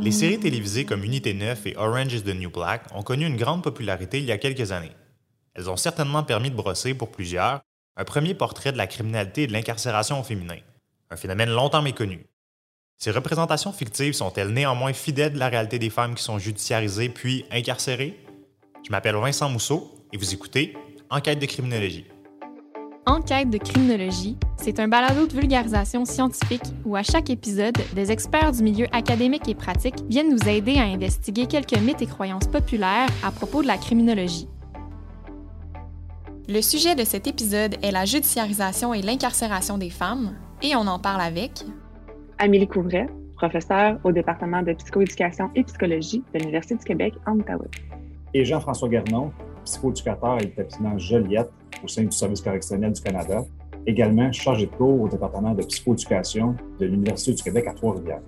Les séries télévisées comme Unité 9 et Orange is the New Black ont connu une grande popularité il y a quelques années. Elles ont certainement permis de brosser, pour plusieurs, un premier portrait de la criminalité et de l'incarcération au féminin, un phénomène longtemps méconnu. Ces représentations fictives sont-elles néanmoins fidèles de la réalité des femmes qui sont judiciarisées puis incarcérées? Je m'appelle Vincent Mousseau et vous écoutez Enquête de criminologie. Enquête de criminologie, c'est un balado de vulgarisation scientifique où à chaque épisode, des experts du milieu académique et pratique viennent nous aider à investiguer quelques mythes et croyances populaires à propos de la criminologie. Le sujet de cet épisode est la judiciarisation et l'incarcération des femmes, et on en parle avec Amélie Couvret, professeure au département de psychoéducation et psychologie de l'Université du Québec en Outaouais. Et Jean-François Guernon, psychoéducateur à l'établissement Joliette au sein du Service correctionnel du Canada, également chargé de cours au département de psychoéducation de l'Université du Québec à Trois-Rivières.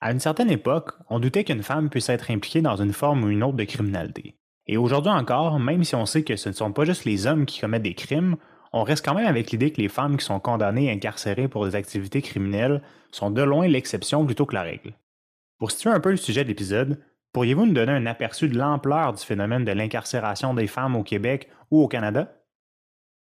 À une certaine époque, on doutait qu'une femme puisse être impliquée dans une forme ou une autre de criminalité. Et aujourd'hui encore, même si on sait que ce ne sont pas juste les hommes qui commettent des crimes, on reste quand même avec l'idée que les femmes qui sont condamnées et incarcérées pour des activités criminelles sont de loin l'exception plutôt que la règle. Pour situer un peu le sujet de l'épisode, pourriez-vous nous donner un aperçu de l'ampleur du phénomène de l'incarcération des femmes au Québec ou au Canada?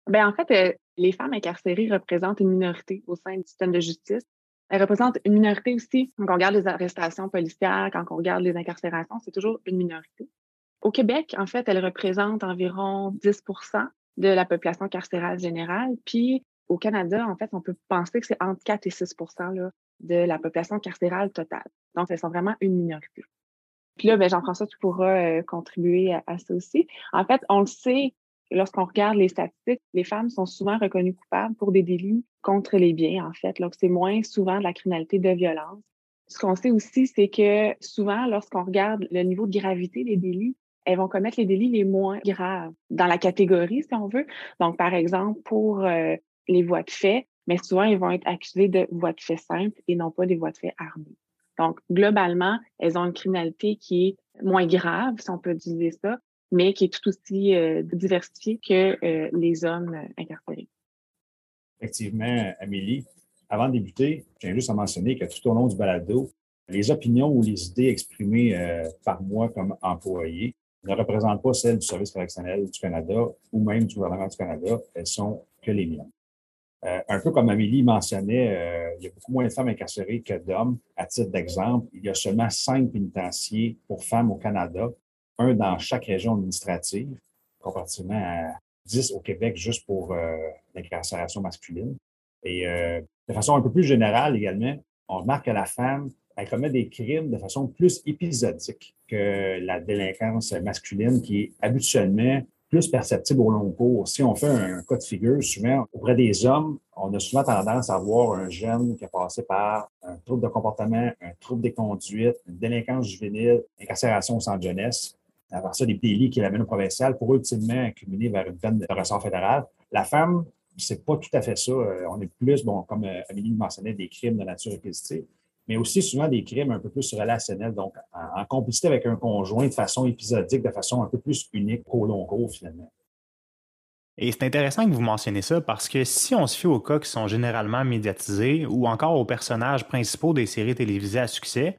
Bien, en fait, euh, les femmes incarcérées représentent une minorité au sein du système de justice. Elles représentent une minorité aussi quand on regarde les arrestations policières, quand on regarde les incarcérations, c'est toujours une minorité. Au Québec, en fait, elles représentent environ 10 de la population carcérale générale. Puis au Canada, en fait, on peut penser que c'est entre 4 et 6 là, de la population carcérale totale. Donc, elles sont vraiment une minorité. Puis là, ben, Jean-François, tu pourras euh, contribuer à, ça aussi. En fait, on le sait, lorsqu'on regarde les statistiques, les femmes sont souvent reconnues coupables pour des délits contre les biens, en fait. Donc, c'est moins souvent de la criminalité de violence. Ce qu'on sait aussi, c'est que souvent, lorsqu'on regarde le niveau de gravité des délits, elles vont commettre les délits les moins graves dans la catégorie, si on veut. Donc, par exemple, pour euh, les voies de fait, mais souvent, ils vont être accusés de voies de fait simples et non pas des voies de fait armées. Donc, globalement, elles ont une criminalité qui est moins grave, si on peut utiliser ça, mais qui est tout aussi euh, diversifiée que euh, les hommes incarcérés. Effectivement, Amélie, avant de débuter, je tiens juste à mentionner que tout au long du balado, les opinions ou les idées exprimées par moi comme employé ne représentent pas celles du Service correctionnel du Canada ou même du gouvernement du Canada. Elles sont que les miennes. Euh, un peu comme Amélie mentionnait, euh, il y a beaucoup moins de femmes incarcérées que d'hommes. À titre d'exemple, il y a seulement cinq pénitenciers pour femmes au Canada, un dans chaque région administrative, comparativement à dix au Québec juste pour euh, l'incarcération masculine. Et de façon un peu plus générale également, on remarque que la femme elle commet des crimes de façon plus épisodique que la délinquance masculine qui est habituellement plus perceptible au long cours. Si on fait un cas de figure, souvent, auprès des hommes, on a souvent tendance à voir un jeune qui a passé par un trouble de comportement, un trouble des conduites, une délinquance juvénile, incarcération sans jeunesse. Après ça, des délits qui l'amènent au provincial pour ultimement accumuler vers une peine de ressort fédéral. La femme, c'est pas tout à fait ça. Euh, on est plus, bon, comme euh, Amélie le mentionnait, des crimes de nature répétitive mais aussi souvent des crimes un peu plus relationnels, donc en, complicité avec un conjoint de façon épisodique, de façon un peu plus unique au long cours finalement. Et c'est intéressant que vous mentionnez ça parce que si on se fie aux cas qui sont généralement médiatisés ou encore aux personnages principaux des séries télévisées à succès,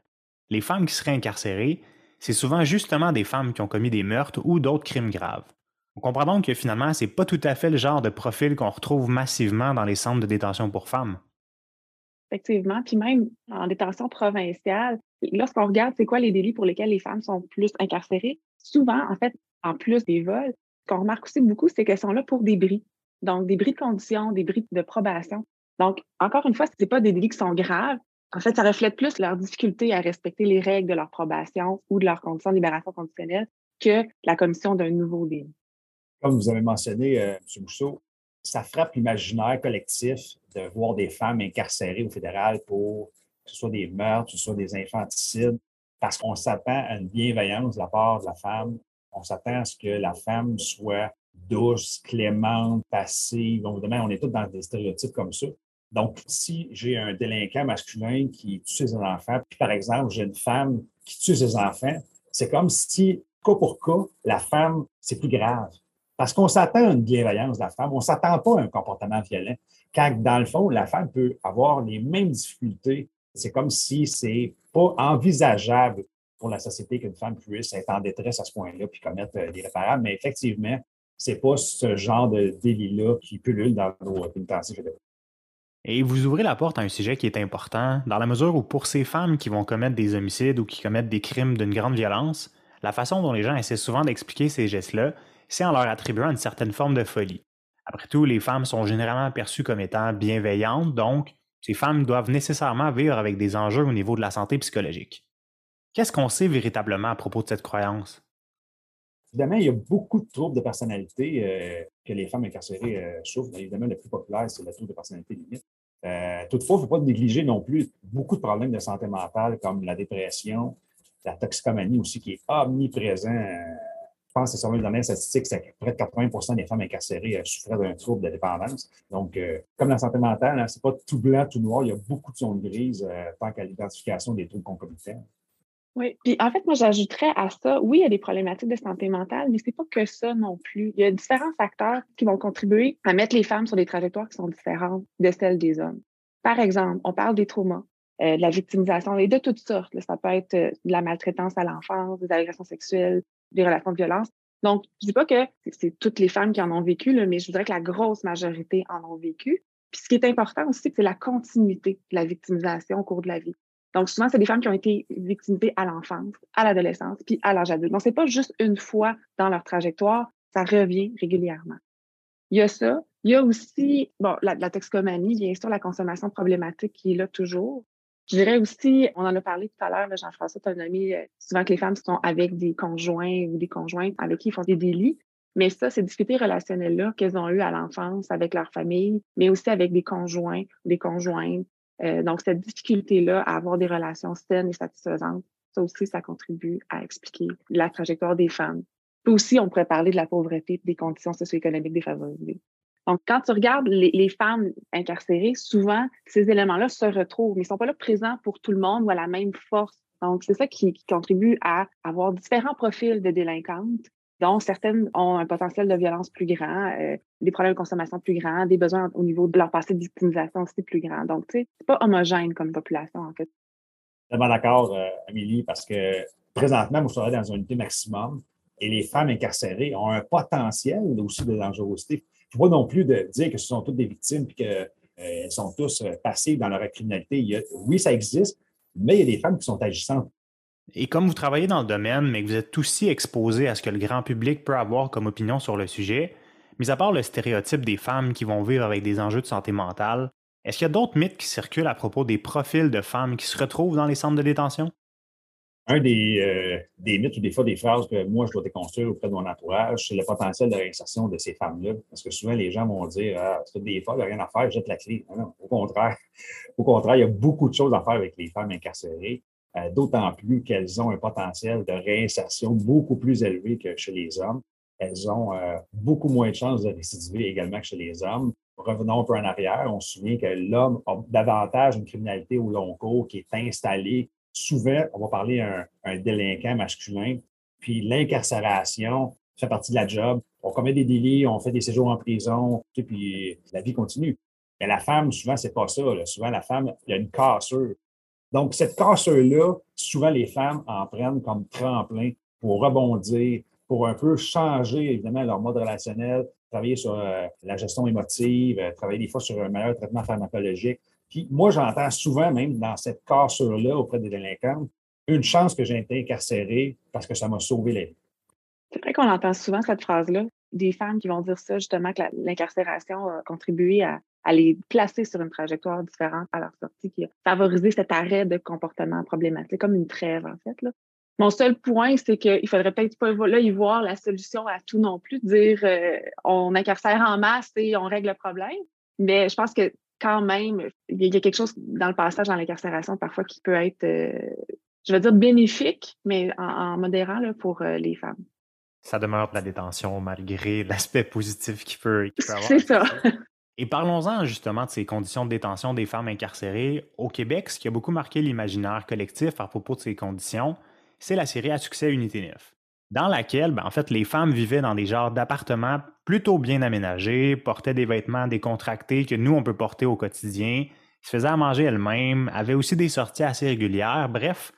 les femmes qui seraient incarcérées, c'est souvent justement des femmes qui ont commis des meurtres ou d'autres crimes graves. On comprend donc que finalement, c'est pas tout à fait le genre de profil qu'on retrouve massivement dans les centres de détention pour femmes. Effectivement. Puis même en détention provinciale, lorsqu'on regarde c'est quoi les délits pour lesquels les femmes sont plus incarcérées, souvent, en fait, en plus des vols, ce qu'on remarque aussi beaucoup, c'est qu'elles sont là pour des bris. Donc, des bris de conditions, des bris de probation. Donc, encore une fois, ce n'est pas des délits qui sont graves. En fait, ça reflète plus leur difficulté à respecter les règles de leur probation ou de leurs conditions de libération conditionnelle que la commission d'un nouveau délit. Comme vous avez mentionné, euh, M. Mousseau, ça frappe l'imaginaire collectif de voir des femmes incarcérées au fédéral pour que ce soit des meurtres, que ce soit des infanticides, parce qu'on s'attend à une bienveillance de la part de la femme. On s'attend à ce que la femme soit douce, clémente, passive. Donc, on est tous dans des stéréotypes comme ça. Donc, si j'ai un délinquant masculin qui tue ses enfants, puis par exemple, j'ai une femme qui tue ses enfants, c'est comme si cas pour cas, la femme, c'est plus grave. Parce qu'on s'attend à une bienveillance de la femme, on ne s'attend pas à un comportement violent. Quand, dans le fond, la femme peut avoir les mêmes difficultés. C'est comme si c'est pas envisageable pour la société qu'une femme puisse être en détresse à ce point-là puis commettre euh, des réparables. Mais effectivement, c'est pas ce genre de délit-là qui pullule dans nos pénitentiaires Et vous ouvrez la porte à un sujet qui est important, dans la mesure où pour ces femmes qui vont commettre des homicides ou qui commettent des crimes d'une grande violence, la façon dont les gens essaient souvent d'expliquer ces gestes-là, c'est en leur attribuant une certaine forme de folie. Après tout, les femmes sont généralement perçues comme étant bienveillantes, donc ces femmes doivent nécessairement vivre avec des enjeux au niveau de la santé psychologique. Qu'est-ce qu'on sait véritablement à propos de cette croyance? Évidemment, il y a beaucoup de troubles de personnalité euh, que les femmes incarcérées euh, souffrent. Évidemment, le plus populaire, c'est le trouble de personnalité limite. Euh, toutefois, il ne faut pas négliger non plus beaucoup de problèmes de santé mentale comme la dépression, la toxicomanie aussi qui est omniprésent. Je pense que selon les dernières statistiques, c'est près de 80% des femmes incarcérées souffraient d'un trouble de dépendance. Donc, comme la santé mentale, hein, ce n'est pas tout blanc, tout noir. Il y a beaucoup de zones grises tant qu'à l'identification des troubles concomitants. Oui, puis en fait, moi, j'ajouterais à ça, oui, il y a des problématiques de santé mentale, mais c'est pas que ça non plus. Il y a différents facteurs qui vont contribuer à mettre les femmes sur des trajectoires qui sont différentes de celles des hommes. Par exemple, on parle des traumas, euh, de la victimisation, et de toutes sortes. Ça peut être euh, de la maltraitance à l'enfance, des agressions sexuelles, des relations de violence. Donc, je dis pas que c'est toutes les femmes qui en ont vécu, là, mais je voudrais que la grosse majorité en ont vécu. Puis ce qui est important aussi, c'est la continuité de la victimisation au cours de la vie. Donc, souvent, c'est des femmes qui ont été victimisées à l'enfance, à l'adolescence, puis à l'âge adulte. Donc, c'est pas juste une fois dans leur trajectoire, ça revient régulièrement. Il y a ça. Il y a aussi, bon, la, la toxicomanie, bien sûr, la consommation problématique qui est là toujours. Je dirais aussi, on en a parlé tout à l'heure, Jean-François, tu as nommé euh, souvent que les femmes sont avec des conjoints ou des conjointes avec qui ils font des délits. Mais ça, ces difficultés relationnelles-là qu'elles ont eues à l'enfance avec leur famille, mais aussi avec des conjoints, des conjointes, euh, donc, cette difficulté-là à avoir des relations saines et satisfaisantes, ça aussi, ça contribue à expliquer la trajectoire des femmes. Puis aussi, on pourrait parler de la pauvreté, des conditions socio-économiques défavorisées. Donc, quand tu regardes les, femmes incarcérées, souvent, ces éléments-là se retrouvent, mais ils ne sont pas là présents pour tout le monde ou à la même force. Donc, c'est ça qui, contribue à avoir différents profils de délinquantes dont certaines ont un potentiel de violence plus grand, euh, des problèmes de consommation plus grands, des besoins au niveau de leur passé de victimisation aussi plus grand. Donc, tu sais, c'est pas homogène comme population, en fait. Tellement d'accord, euh, Amélie, parce que présentement, vous serez dans une unité maximum et les femmes incarcérées ont un potentiel aussi de dangerosité. Ne faut pas non plus de dire que ce sont toutes des victimes et qu'elles euh, sont tous passées dans leur criminalité. oui, ça existe, mais il y a des femmes qui sont agissantes et comme vous travaillez dans le domaine, mais que vous êtes aussi exposé à ce que le grand public peut avoir comme opinion sur le sujet, mis à part le stéréotype des femmes qui vont vivre avec des enjeux de santé mentale, est-ce qu'il y a d'autres mythes qui circulent à propos des profils de femmes qui se retrouvent dans les centres de détention? Un des, euh, des mythes ou des fois des phrases que moi je dois déconstruire auprès de mon entourage, c'est le potentiel de réinsertion de ces femmes-là. Parce que souvent, les gens vont dire Ah, c'est des fois, il n'y a rien à faire, jette la clé. Non, au contraire. Au contraire, il y a beaucoup de choses à faire avec les femmes incarcérées. Euh, d'autant plus qu'elles ont un potentiel de réinsertion beaucoup plus élevé que chez les hommes. Elles ont euh, beaucoup moins de chances de récidiver également que chez les hommes. Revenons un peu en arrière, on se souvient que l'homme a davantage une criminalité au long cours qui est installée. Souvent, on va parler d'un un délinquant masculin, puis l'incarcération fait partie de la job. On commet des délits, on fait des séjours en prison, puis la vie continue. Mais la femme, souvent, c'est pas ça. Souvent, la femme, il y a une cassure. Donc, cette cassure-là, souvent les femmes en prennent comme tremplin pour rebondir, pour un peu changer, évidemment, leur mode relationnel, travailler sur euh, la gestion émotive, euh, travailler des fois sur un meilleur traitement pharmacologique. Puis moi, j'entends souvent, même dans cette cassure-là auprès des délinquants, une chance que j'ai été incarcéré parce que ça m'a sauvé la vie. C'est vrai qu'on entend souvent cette phrase-là. Des femmes qui vont dire ça, justement, que l'incarcération a contribué à, les placer sur une trajectoire différente à leur sortie, qui a favorisé cet arrêt de comportement problématique, comme une trêve, en fait. Mon seul point, c'est qu'il faudrait peut-être pas là, y voir la solution à tout non plus, dire euh, on incarcère en masse et on règle le problème. Mais je pense que quand même, il y a quelque chose dans le passage dans l'incarcération parfois qui peut être, euh, je veux dire, bénéfique, mais en, modérant là, pour euh, les femmes. Ça demeure de la détention malgré l'aspect positif qu'il peut, peut, avoir. C'est ça. Et parlons-en justement de ces conditions de détention des femmes incarcérées. Au Québec, ce qui a beaucoup marqué l'imaginaire collectif à propos de ces conditions, c'est la série à succès Unité 9. Dans laquelle, ben, en fait, les femmes vivaient dans des genres d'appartements plutôt bien aménagés, portaient des vêtements décontractés que nous, on peut porter au quotidien, se faisaient à manger elles-mêmes, avaient aussi des sorties assez régulières, bref,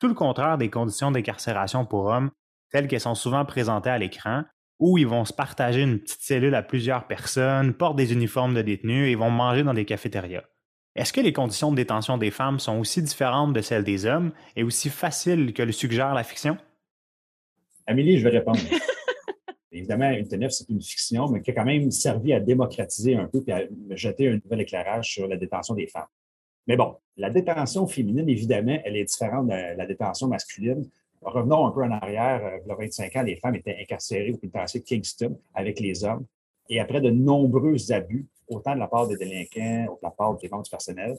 tout le contraire des conditions d'incarcération pour hommes telles qu'elles sont souvent présentées à l'écran, où ils vont se partager une petite cellule à plusieurs personnes, portent des uniformes de détenus et vont manger dans des cafétérias. Est-ce que les conditions de détention des femmes sont aussi différentes de celles des hommes et aussi faciles que le suggère la fiction? Amélie, je vais répondre. Évidemment, une c'est une fiction, mais qui a quand même servi à démocratiser un peu et à jeter un nouvel éclairage sur la détention des femmes. Mais bon, la détention féminine, évidemment, elle est différente de la détention masculine. Revenons un peu en arrière. Il y a 25 ans, les femmes étaient incarcérées au pénitencier Kingston avec les hommes. Et après de nombreux abus, autant de la part des délinquants de la part des membres du personnel,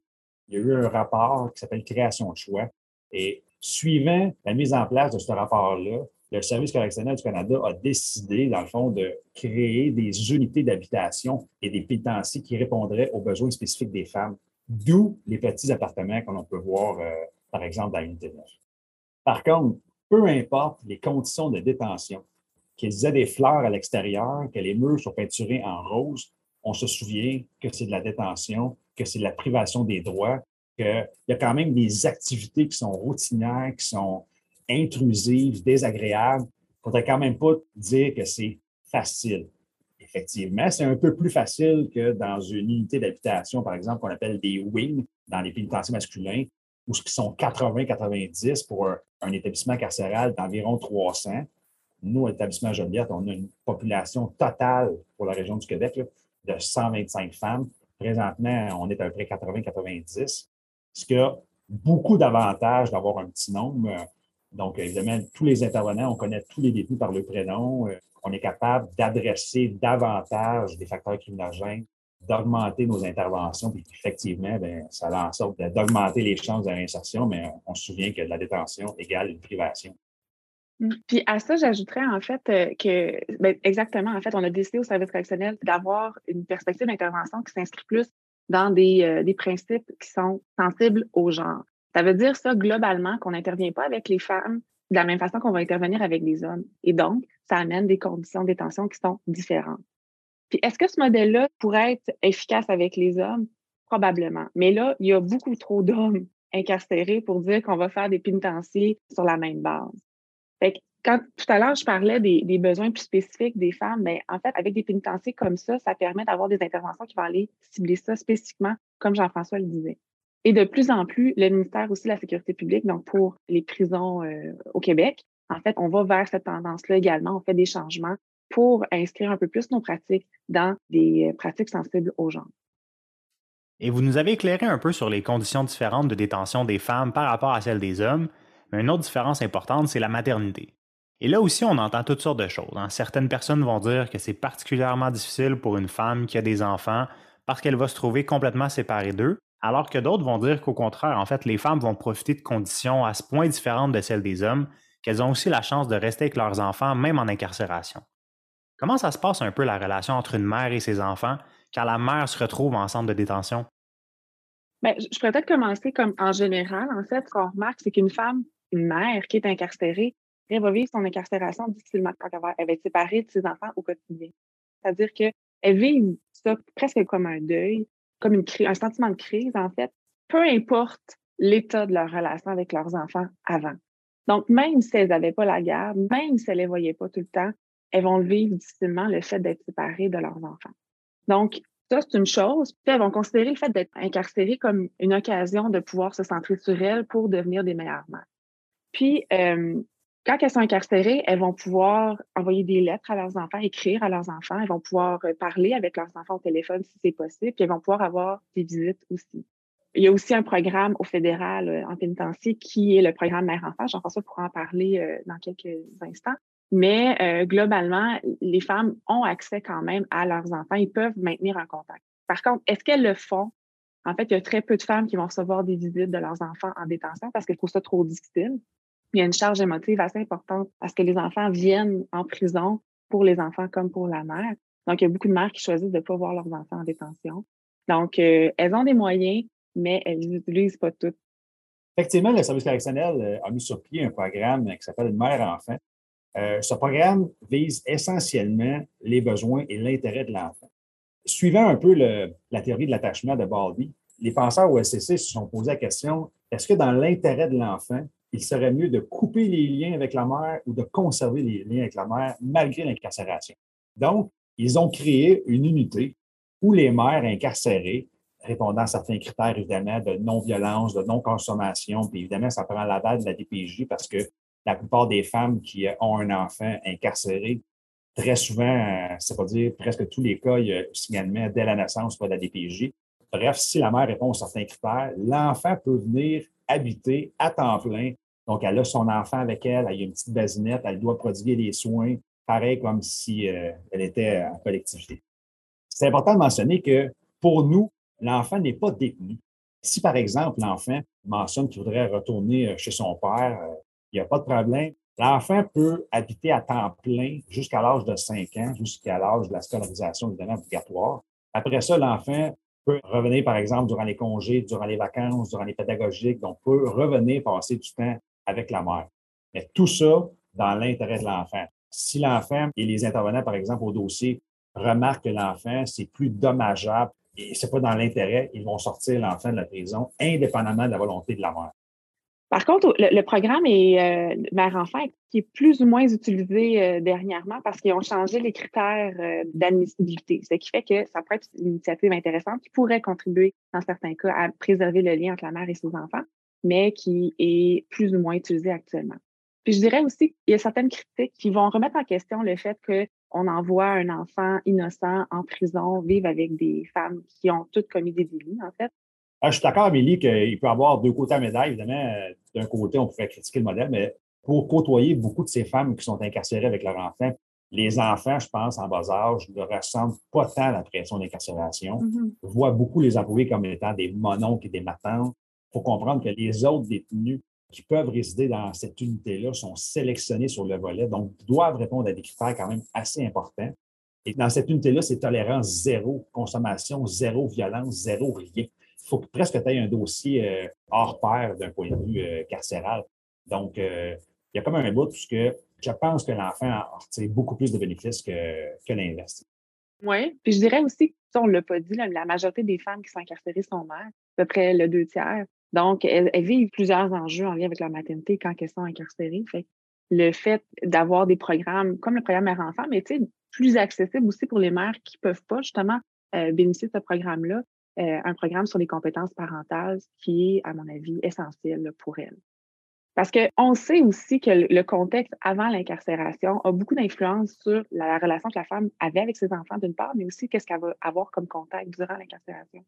il y a eu un rapport qui s'appelle Création de choix. Et suivant la mise en place de ce rapport-là, le Service correctionnel du Canada a décidé, dans le fond, de créer des unités d'habitation et des pénitenciers qui répondraient aux besoins spécifiques des femmes, d'où les petits appartements qu'on peut voir, euh, par exemple, dans l'unité 9. Par contre, peu importe les conditions de détention, qu'ils aient des fleurs à l'extérieur, que les murs soient peinturés en rose, on se souvient que c'est de la détention, que c'est de la privation des droits, qu'il y a quand même des activités qui sont routinières, qui sont intrusives, désagréables. Il ne faudrait quand même pas dire que c'est facile. Effectivement, c'est un peu plus facile que dans une unité d'habitation, par exemple, qu'on appelle des wings dans les pénitenciers masculins, où ce qui sont 80-90 pour un, établissement carcéral d'environ 300. Nous, à l'établissement Joliette, on a une population totale pour la région du Québec de 125 femmes. Présentement, on est à peu près 80-90, ce qui a beaucoup d'avantages d'avoir un petit nombre. Donc, évidemment, tous les intervenants, on connaît tous les détenus par le prénom. On est capable d'adresser davantage des facteurs criminogènes d'augmenter nos interventions. Puis effectivement, bien, ça a en sorte d'augmenter les chances de réinsertion, mais on se souvient que la détention égale une privation. Mmh. Puis à ça, j'ajouterais en fait euh, que, ben, exactement, en fait, on a décidé au service correctionnel d'avoir une perspective d'intervention qui s'inscrit plus dans des, euh, des principes qui sont sensibles au genre. Ça veut dire ça globalement qu'on n'intervient pas avec les femmes de la même façon qu'on va intervenir avec les hommes. Et donc, ça amène des conditions de détention qui sont différentes. Puis est-ce que ce modèle-là pourrait être efficace avec les hommes? Probablement. Mais là, il y a beaucoup trop d'hommes incarcérés pour dire qu'on va faire des pénitenciers sur la même base. Fait que quand tout à l'heure, je parlais des, besoins plus spécifiques des femmes, mais en fait, avec des pénitenciers comme ça, ça permet d'avoir des interventions qui vont aller cibler ça spécifiquement, comme Jean-François le disait. Et de plus en plus, le ministère aussi de la Sécurité publique, donc pour les prisons euh, au Québec, en fait, on va vers cette tendance-là également. On fait des changements pour inscrire un peu plus nos pratiques dans des euh, pratiques sensibles aux gens. Et vous nous avez éclairé un peu sur les conditions différentes de détention des femmes par rapport à celles des hommes, mais une autre différence importante, c'est la maternité. Et là aussi, on entend toutes sortes de choses. Hein. Certaines personnes vont dire que c'est particulièrement difficile pour une femme qui a des enfants parce qu'elle va se trouver complètement séparée d'eux, alors que d'autres vont dire qu'au contraire, en fait, les femmes vont profiter de conditions à ce point différentes de celles des hommes qu'elles ont aussi la chance de rester avec leurs enfants même en incarcération. Comment ça se passe un peu la relation entre une mère et ses enfants quand la mère se retrouve en centre de détention? Bien, je pourrais peut-être commencer comme en général. En fait, ce qu'on remarque, c'est qu'une femme, une mère qui est incarcérée, elle va vivre son incarcération difficilement elle va, être séparée de ses enfants au quotidien. C'est-à-dire qu'elle vit ça presque comme un deuil, comme une un sentiment de crise, en fait, peu importe l'état de leur relation avec leurs enfants avant. Donc, même si elles n'avaient pas la garde, même si elles ne les voyaient pas tout le temps, elles vont vivre difficilement le fait d'être séparées de leurs enfants. Donc, ça, c'est une chose. Puis elles vont considérer le fait d'être incarcérées comme une occasion de pouvoir se centrer sur elles pour devenir des meilleures mères. Puis, euh, quand elles sont incarcérées, elles vont pouvoir envoyer des lettres à leurs enfants, écrire à leurs enfants, elles vont pouvoir euh, parler avec leurs enfants au téléphone si c'est possible, puis elles vont pouvoir avoir des visites aussi. Il y a aussi un programme au fédéral euh, en pénitencier qui est le programme Mère-Enfant. Jean-François pourra en parler dans quelques instants. Mais euh, globalement, les femmes ont accès quand même à leurs enfants. Ils peuvent maintenir un contact. Par contre, est-ce qu'elles le font? En fait, il y a très peu de femmes qui vont recevoir des visites de leurs enfants en détention parce qu'elles trouvent ça trop difficile. Il y a une charge émotive assez importante parce que les enfants viennent en prison pour les enfants comme pour la mère. Donc, il y a beaucoup de mères qui choisissent de ne pas voir leurs enfants en détention. Donc, euh, elles ont des moyens, mais elles ne l'utilisent pas toutes. Effectivement, le service correctionnel euh, a mis sur pied un programme qui s'appelle Mère-Enfant Euh, ce programme vise essentiellement les besoins et l'intérêt de l'enfant. Suivant un peu la théorie de l'attachement de Baldwin, les penseurs au SCC se sont posé la question est-ce que dans l'intérêt de l'enfant, il serait mieux de couper les liens avec la mère ou de conserver les liens avec la mère malgré l'incarcération? Donc, ils ont créé une unité où les mères incarcérées, répondant à certains critères, évidemment, de non-violence, de non-consommation, puis évidemment, ça prend la balle de la DPJ parce que la plupart des femmes qui ont un enfant incarcéré, très souvent, c'est pas dire presque tous les cas, il y a signalement dès la naissance pas de la DPJ. Bref, si la mère répond à certains critères, l'enfant peut venir habiter à temps plein. Donc, elle a son enfant avec elle, elle a une petite basinette, elle doit prodiguer des soins, pareil comme si euh, elle était en collectivité. C'est important de mentionner que pour nous, l'enfant n'est pas détenu. Si, par exemple, l'enfant mentionne qu'il voudrait retourner euh, chez son père, euh, il n'y a pas de problème. L'enfant peut habiter à temps plein jusqu'à l'âge de 5 ans, jusqu'à l'âge de la scolarisation, évidemment, obligatoire. Après ça, l'enfant peut revenir, par exemple, durant les congés, durant les vacances, durant les pédagogiques, donc peut revenir passer du temps avec la mère. Mais tout ça dans l'intérêt de l'enfant. Si l'enfant et les intervenants, par exemple, au dossier, remarquent que l'enfant, c'est plus dommageable et c'est pas dans l'intérêt, ils vont sortir l'enfant de la prison indépendamment de la volonté de la mère. Par contre, le, programme est euh, mère-enfant qui est plus ou moins utilisé euh, dernièrement parce qu'ils ont changé les critères euh, d'admissibilité, ce qui fait que ça pourrait être une initiative intéressante qui pourrait contribuer, dans certains cas, à préserver le lien entre la mère et ses enfants, mais qui est plus ou moins utilisé actuellement. Puis je dirais aussi qu'il y a certaines critiques qui vont remettre en question le fait qu'on envoie un enfant innocent en prison vivre avec des femmes qui ont toutes commis des délits, en fait. Ah, je suis d'accord, Amélie, qu'il peut y avoir deux côtés à médaille. Évidemment, d'un côté, on pourrait critiquer le modèle, mais pour côtoyer beaucoup de ces femmes qui sont incarcérées avec leurs enfants, les enfants, je pense, en bas âge, ne ressentent pas tant la pression d'incarcération, mm voient beaucoup les employés comme étant des mononcles et des matantes. Il faut comprendre que les autres détenus qui peuvent résider dans cette unité-là sont sélectionnés sur le volet, donc doivent répondre à des critères quand même assez importants. Et dans cette unité-là, c'est tolérance zéro, consommation zéro, violence zéro, rien. Il faut presque que tu aies un dossier euh, hors pair d'un point de vue euh, carcéral. Donc, euh, il y a comme un bout puisque je pense que l'enfant a beaucoup plus de bénéfices que, que. Oui, puis je dirais aussi, on ne l'a pas dit, la majorité des femmes qui sont incarcérées sont mères, à peu près le deux tiers. Donc, elles, vivent plusieurs enjeux en lien avec leur maternité quand elles sont incarcérées. Le fait d'avoir des programmes comme le programme Mère-Enfant, mais plus accessible aussi pour les mères qui peuvent pas justement euh, bénéficier de ce programme-là, euh, un programme sur les compétences parentales qui est, à mon avis, essentiel pour elles. Parce qu'on sait aussi que le contexte avant l'incarcération a beaucoup d'influence sur la relation que la femme avait avec ses enfants, d'une part, mais aussi qu'est-ce qu'elle va avoir comme contact durant l'incarcération.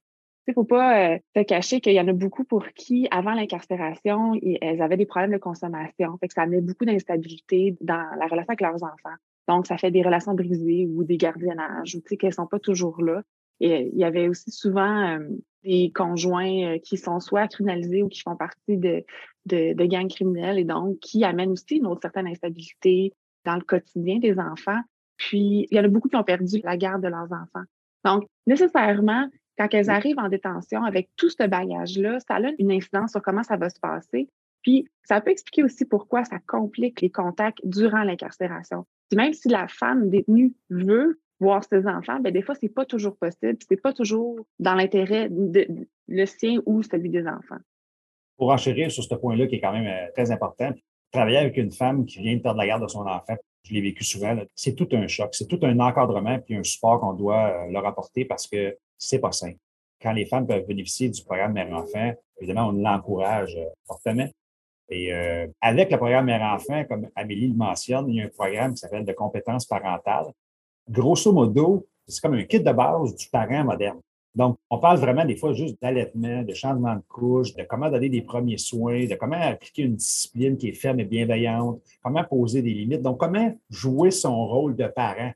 Il ne faut pas euh, se cacher qu'il y en a beaucoup pour qui, avant l'incarcération, elles avaient des problèmes de consommation. Fait que ça amenait beaucoup d'instabilité dans la relation avec leurs enfants. Donc, ça fait des relations brisées ou des gardiennages, ou qu'elles ne sont pas toujours là. Et il y avait aussi souvent euh, des conjoints euh, qui sont soit criminalisés ou qui font partie de, de, de, gangs criminels et donc qui amènent aussi une autre certaine instabilité dans le quotidien des enfants. Puis, il y en a beaucoup qui ont perdu la garde de leurs enfants. Donc, nécessairement, quand elles arrivent en détention avec tout ce bagage-là, ça a une incidence sur comment ça va se passer. Puis, ça peut expliquer aussi pourquoi ça complique les contacts durant l'incarcération. même si la femme détenue veut voir ses enfants, bien, des fois, c'est pas toujours possible. C'est pas toujours dans l'intérêt de, le sien ou celui des enfants. Pour enchérir sur ce point-là, qui est quand même euh, très important, travailler avec une femme qui vient de perdre la garde de son enfant, je l'ai vécu souvent, c'est tout un choc, c'est tout un encadrement puis un support qu'on doit euh, leur apporter parce que c'est pas simple. Quand les femmes peuvent bénéficier du programme Mère-Enfant, évidemment, on l'encourage euh, fortement. Et euh, avec le programme Mère-Enfant, comme Amélie le mentionne, il y a un programme qui s'appelle de compétences parentales. Grosso modo, c'est comme un kit de base du parent moderne. Donc, on parle vraiment des fois juste d'allaitement, de changement de couche, de comment donner des premiers soins, de comment appliquer une discipline qui est ferme et bienveillante, comment poser des limites. Donc, comment jouer son rôle de parent.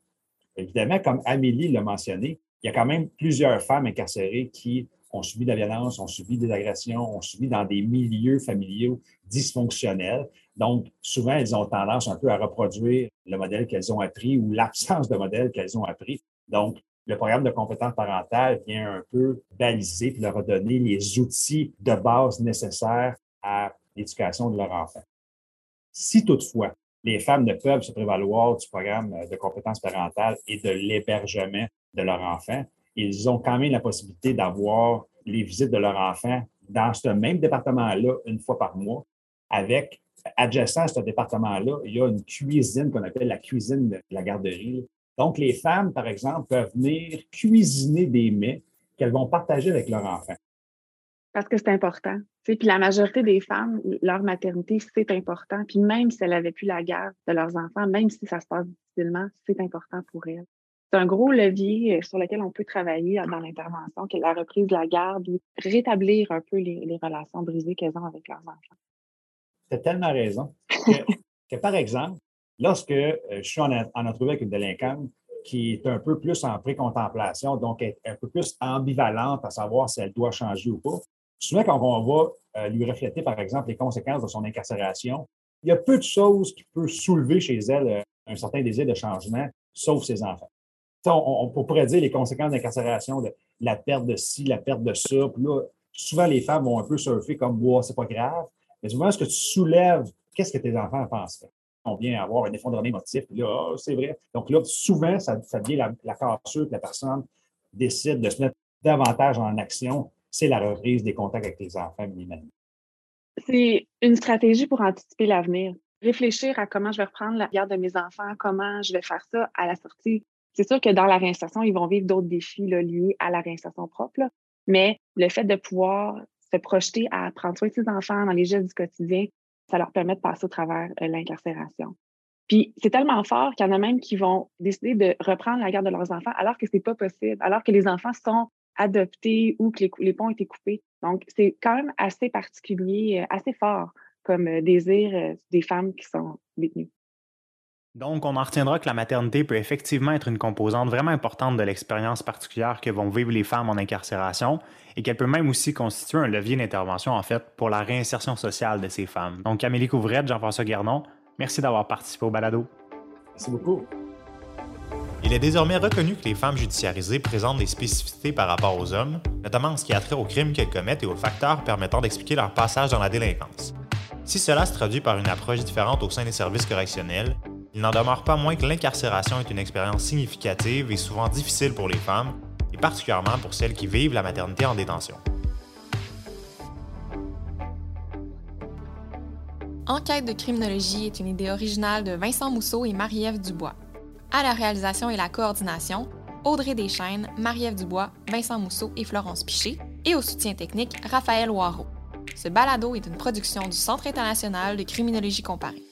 Évidemment, comme Amélie l'a mentionné, il y a quand même plusieurs femmes incarcérées qui ont subi de la violence, ont subi des agressions, ont subi dans des milieux familiaux dysfonctionnels. Donc, souvent, elles ont tendance un peu à reproduire le modèle qu'elles ont appris ou l'absence de modèle qu'elles ont appris. Donc, le programme de compétences parentales vient un peu baliser et leur donner les outils de base nécessaires à l'éducation de leur enfant. Si toutefois, les femmes ne peuvent se prévaloir du programme de compétences parentales et de l'hébergement de leur enfant. Ils ont quand même la possibilité d'avoir les visites de leur enfant dans ce même département-là une fois par mois, avec adjacent à ce département-là, il y a une cuisine qu'on appelle la cuisine de la garderie. Donc, les femmes, par exemple, peuvent venir cuisiner des mets qu'elles vont partager avec leur enfant. Parce que c'est important. Puis la majorité des femmes, leur maternité, c'est important. Puis même si elles n'avaient plus la garde de leurs enfants, même si ça se passe difficilement, c'est important pour elles. C'est un gros levier euh, sur lequel on peut travailler dans l'intervention, qui est la reprise de la garde ou rétablir un peu les, relations brisées qu'elles ont avec leurs enfants. Tu as tellement raison que, par exemple, lorsque euh, je suis en, en entrevue avec une délinquante qui est un peu plus en précontemplation, donc un peu plus ambivalente à savoir si elle doit changer ou pas, souvent, quand on va euh, lui refléter, par exemple, les conséquences de son incarcération, il y a peu de choses qui peuvent soulever chez elle euh, un certain désir de changement, sauf ses enfants. On, pourrait dire les conséquences d'incarcération, de la perte de ci, la perte de ça. Puis là, souvent, les femmes vont un peu surfer comme bois, c'est pas grave. Mais souvent, ce que tu soulèves, qu'est-ce que tes enfants pensent? On vient avoir un effondrement émotif, puis là, ah, c'est vrai. Donc là, souvent, ça, devient la, la cassure que la personne décide de se mettre davantage en action c'est la reprise des contacts avec tes enfants minimalement. C'est une stratégie pour anticiper l'avenir. Réfléchir à comment je vais reprendre la garde de mes enfants, comment je vais faire ça à la sortie. C'est sûr que dans la réinsertion, ils vont vivre d'autres défis liés à la réinsertion propre, mais le fait de pouvoir se projeter à prendre soin de ses enfants dans les gestes du quotidien, ça leur permet de passer au travers euh, l'incarcération. Puis c'est tellement fort qu'il y en a même qui vont décider de reprendre la garde de leurs enfants alors que c'est pas possible, alors que les enfants sont adoptés ou que les, ponts ont été coupés. Donc, c'est quand même assez particulier, euh, assez fort comme euh, désir euh, des femmes qui sont détenues. Donc, on en retiendra que la maternité peut effectivement être une composante vraiment importante de l'expérience particulière que vont vivre les femmes en incarcération et qu'elle peut même aussi constituer un levier d'intervention, en fait, pour la réinsertion sociale de ces femmes. Donc, Amélie Couvrette, Jean-François Guernon, merci d'avoir participé au balado. Merci beaucoup. Il est désormais reconnu que les femmes judiciarisées présentent des spécificités par rapport aux hommes, notamment en ce qui a trait aux crimes qu'elles commettent et aux facteurs permettant d'expliquer leur passage dans la délinquance. Si cela se traduit par une approche différente au sein des services correctionnels, il n'en demeure pas moins que l'incarcération est une expérience significative et souvent difficile pour les femmes, et particulièrement pour celles qui vivent la maternité en détention. Enquête de criminologie est une idée originale de Vincent Mousseau et Marie-Ève Dubois. À la réalisation et la coordination, Audrey Deschaines, Marie-Ève Dubois, Vincent Mousseau et Florence Piché, et au soutien technique, Raphaël Waro. Ce balado est une production du Centre international de criminologie comparée.